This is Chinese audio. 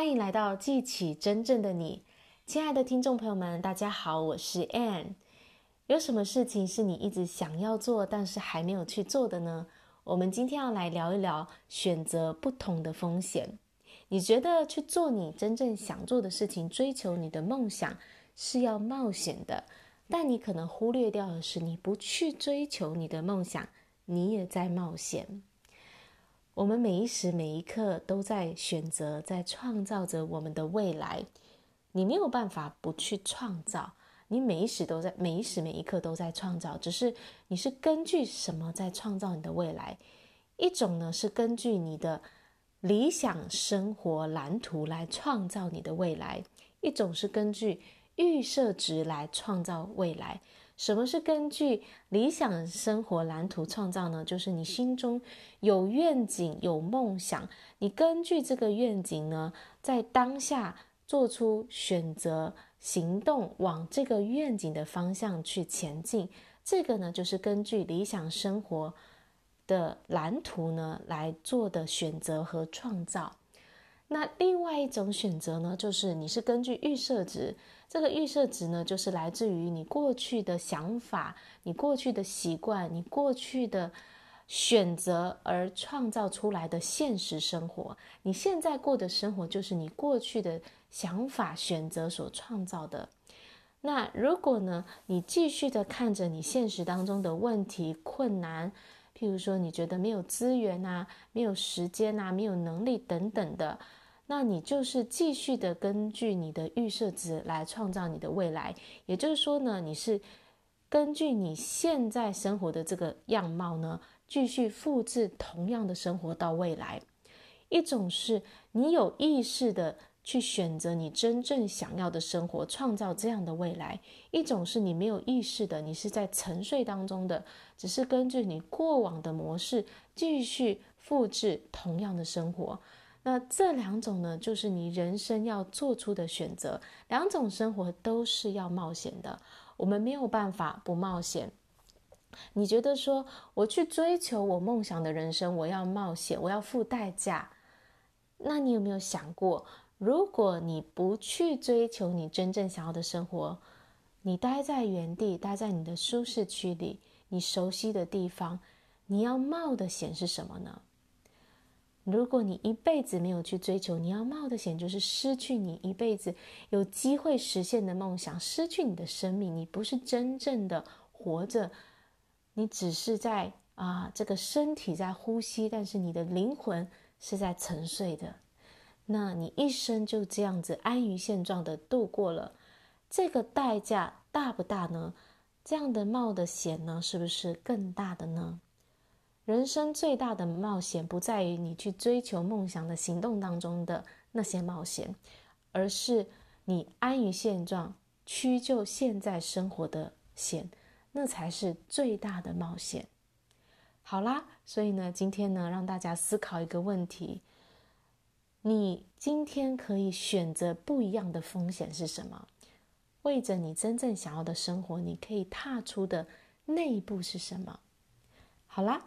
欢迎来到记起真正的你，亲爱的听众朋友们，大家好，我是 Ann。有什么事情是你一直想要做，但是还没有去做的呢？我们今天要来聊一聊选择不同的风险。你觉得去做你真正想做的事情，追求你的梦想是要冒险的，但你可能忽略掉的是，你不去追求你的梦想，你也在冒险。我们每一时每一刻都在选择，在创造着我们的未来。你没有办法不去创造，你每一时都在，每一时每一刻都在创造。只是你是根据什么在创造你的未来？一种呢是根据你的理想生活蓝图来创造你的未来；一种是根据预设值来创造未来。什么是根据理想生活蓝图创造呢？就是你心中有愿景、有梦想，你根据这个愿景呢，在当下做出选择、行动，往这个愿景的方向去前进。这个呢，就是根据理想生活的蓝图呢来做的选择和创造。那另外一种选择呢，就是你是根据预设值，这个预设值呢，就是来自于你过去的想法、你过去的习惯、你过去的选择而创造出来的现实生活。你现在过的生活，就是你过去的想法、选择所创造的。那如果呢，你继续的看着你现实当中的问题、困难，譬如说你觉得没有资源啊、没有时间啊、没有能力等等的。那你就是继续的根据你的预设值来创造你的未来，也就是说呢，你是根据你现在生活的这个样貌呢，继续复制同样的生活到未来。一种是你有意识的去选择你真正想要的生活，创造这样的未来；一种是你没有意识的，你是在沉睡当中的，只是根据你过往的模式继续复制同样的生活。那这两种呢，就是你人生要做出的选择。两种生活都是要冒险的，我们没有办法不冒险。你觉得说，我去追求我梦想的人生，我要冒险，我要付代价。那你有没有想过，如果你不去追求你真正想要的生活，你待在原地，待在你的舒适区里，你熟悉的地方，你要冒的险是什么呢？如果你一辈子没有去追求，你要冒的险就是失去你一辈子有机会实现的梦想，失去你的生命。你不是真正的活着，你只是在啊，这个身体在呼吸，但是你的灵魂是在沉睡的。那你一生就这样子安于现状的度过了，这个代价大不大呢？这样的冒的险呢，是不是更大的呢？人生最大的冒险不在于你去追求梦想的行动当中的那些冒险，而是你安于现状、屈就现在生活的险，那才是最大的冒险。好啦，所以呢，今天呢，让大家思考一个问题：你今天可以选择不一样的风险是什么？为着你真正想要的生活，你可以踏出的那一步是什么？好啦。